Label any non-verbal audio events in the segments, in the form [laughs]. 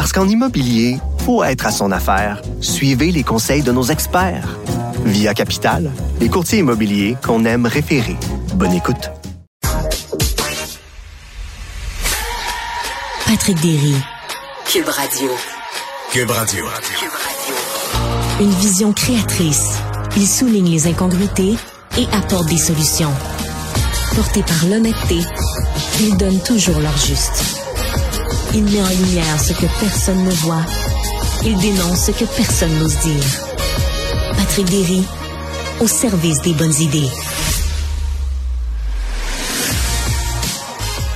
Parce qu'en immobilier, faut être à son affaire. Suivez les conseils de nos experts. Via Capital, les courtiers immobiliers qu'on aime référer. Bonne écoute. Patrick Derry. Cube Radio. Cube Radio. Une vision créatrice. Il souligne les incongruités et apporte des solutions. Porté par l'honnêteté, il donne toujours leur juste. Il met en lumière ce que personne ne voit. Il dénonce ce que personne n'ose dire. Patrick Derry, au service des bonnes idées.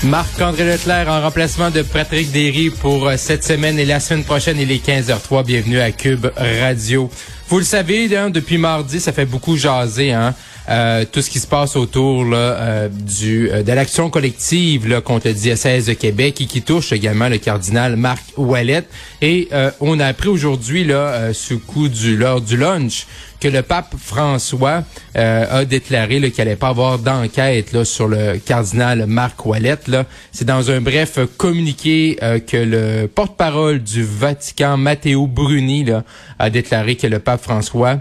Marc-André Leclerc en remplacement de Patrick Derry pour euh, cette semaine et la semaine prochaine, il est 15h03. Bienvenue à Cube Radio. Vous le savez, hein, depuis mardi, ça fait beaucoup jaser, hein? Euh, tout ce qui se passe autour là, euh, du de l'action collective là, contre le diocèse de Québec et qui touche également le cardinal Marc Ouellet. Et on a appris aujourd'hui là, sous coup du lors du lunch que le pape François a déclaré qu'il n'allait pas avoir d'enquête sur le cardinal Marc Ouellet. C'est dans un bref communiqué que le porte-parole du Vatican, Matteo Bruni, là, a déclaré que le pape François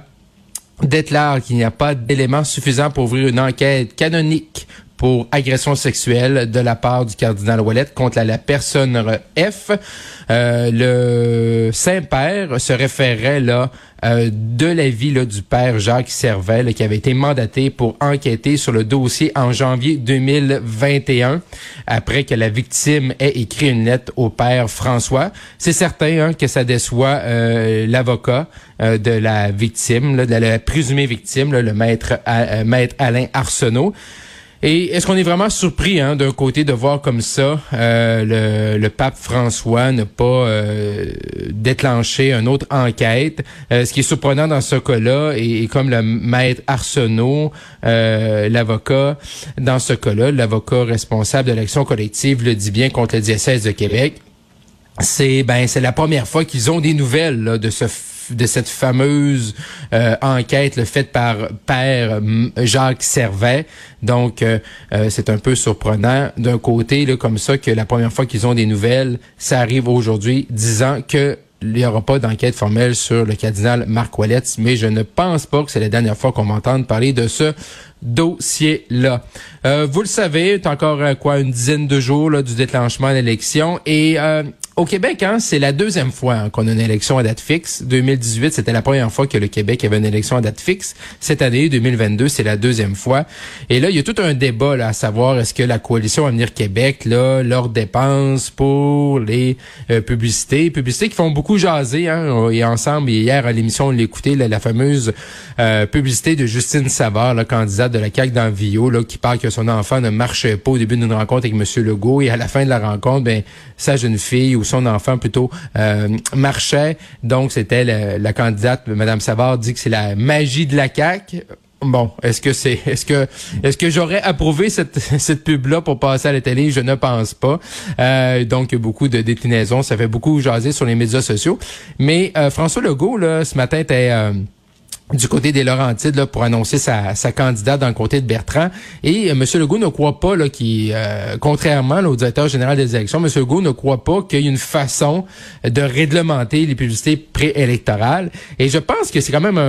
déclare qu'il n'y a pas d'éléments suffisants pour ouvrir une enquête canonique pour agression sexuelle de la part du cardinal Ouellet contre la, personne F. Euh, le Saint-Père se référait là euh, de l'avis là, du père Jacques Servet qui avait été mandaté pour enquêter sur le dossier en janvier 2021 après que la victime ait écrit une lettre au père François. C'est certain hein, que ça déçoit euh, l'avocat de la victime, de la, présumée victime, le maître, maître Alain Arsenault. Et est-ce qu'on est vraiment surpris hein, d'un côté de voir comme ça euh, le, pape François ne pas euh, déclencher une autre enquête? Euh, ce qui est surprenant dans ce cas-là, et, comme le maître Arsenault, l'avocat, dans ce cas-là, l'avocat responsable de l'action collective le dit bien contre le diocèse de Québec, c'est ben c'est la première fois qu'ils ont des nouvelles de ce de cette fameuse euh, enquête le faite par père Jacques Servet. Donc, euh, euh, c'est un peu surprenant d'un côté, là, comme ça, que la première fois qu'ils ont des nouvelles, ça arrive aujourd'hui, disant que il n'y aura pas d'enquête formelle sur le cardinal Marc Ouellet, mais je ne pense pas que c'est la dernière fois qu'on m'entende parler de ce dossier-là. vous le savez, c'est encore quoi une dizaine de jours là, du déclenchement de l'élection et au Québec, hein, c'est la deuxième fois hein, qu'on a une élection à date fixe. 2018, c'était la première fois que le Québec avait une élection à date fixe. Cette année, 2022, c'est la deuxième fois. Et là, il y a tout un débat là, à savoir est-ce que la coalition Avenir Québec, là, leurs dépenses pour les euh, publicités, publicités qui font beaucoup jaser. Hein, et ensemble, hier à l'émission, on l'écoutait, la, fameuse euh, publicité de Justine Savard, la candidate de la CAQ dans Vio, là, qui parle que son enfant ne marchait pas au début d'une rencontre avec M. Legault. Et à la fin de la rencontre, ben, sa jeune fille son enfant plutôt euh, marchait. Donc, c'était la, candidate, Mme Savard, dit que c'est la magie de la CAQ. Bon, est-ce que c'est, est-ce que, est-ce que j'aurais approuvé cette, [laughs] cette pub-là pour passer à la télé? Je ne pense pas. Euh, donc, beaucoup de déclinaisons. Ça fait beaucoup jaser sur les médias sociaux. Mais euh, François Legault, là, ce matin, était du côté des Laurentides là, pour annoncer sa, sa candidate dans le côté de Bertrand. Et euh, M. Legault ne croit pas, là, qui, euh, contrairement au directeur général des élections, M. Legault ne croit pas qu'il y ait une façon de réglementer les publicités préélectorales. Et je pense que c'est quand même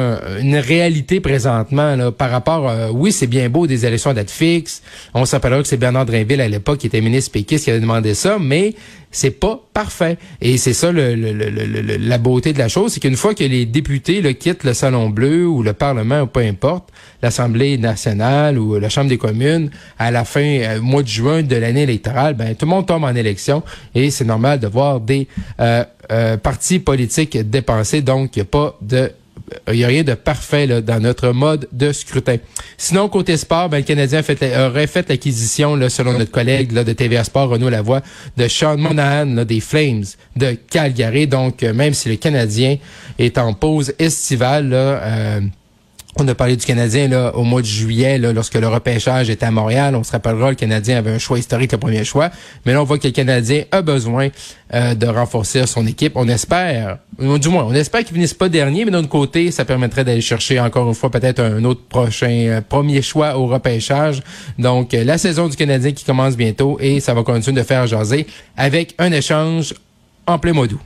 une réalité présentement là, par rapport, euh, oui, c'est bien beau des élections à date fixe. On s'appellera que c'est Bernard Drinville à l'époque qui était ministre péquiste qui avait demandé ça, mais c'est pas parfait. Et c'est ça le, la beauté de la chose, c'est qu'une fois que les députés quittent le Salon Bleu ou le Parlement ou peu importe, l'Assemblée nationale ou la Chambre des communes, à la fin, euh, mois de juin de l'année électorale, ben tout le monde tombe en élection et c'est normal de voir des euh, euh, partis politiques dépensés. Donc, il a pas de il n'y a rien de parfait dans notre mode de scrutin. Sinon, côté sport, ben, le Canadien aurait fait l'acquisition, selon notre collègue là, de TVA Sport, Renaud Lavoie, de Sean Monahan des Flames de Calgary. Donc, euh, même si le Canadien est en pause estivale, là, euh, on a parlé du Canadien là, au mois de juillet, là, lorsque le repêchage était à Montréal. On se rappellera, le Canadien avait un choix historique, le premier choix. Mais là, on voit que le Canadien a besoin euh, de renforcer son équipe. On espère, du moins, on espère qu'il finisse pas dernier, mais d'un côté, ça permettrait d'aller chercher encore une fois peut-être un autre prochain euh, premier choix au repêchage. Donc, euh, la saison du Canadien qui commence bientôt et ça va continuer de faire jaser avec un échange en plein mois d'août.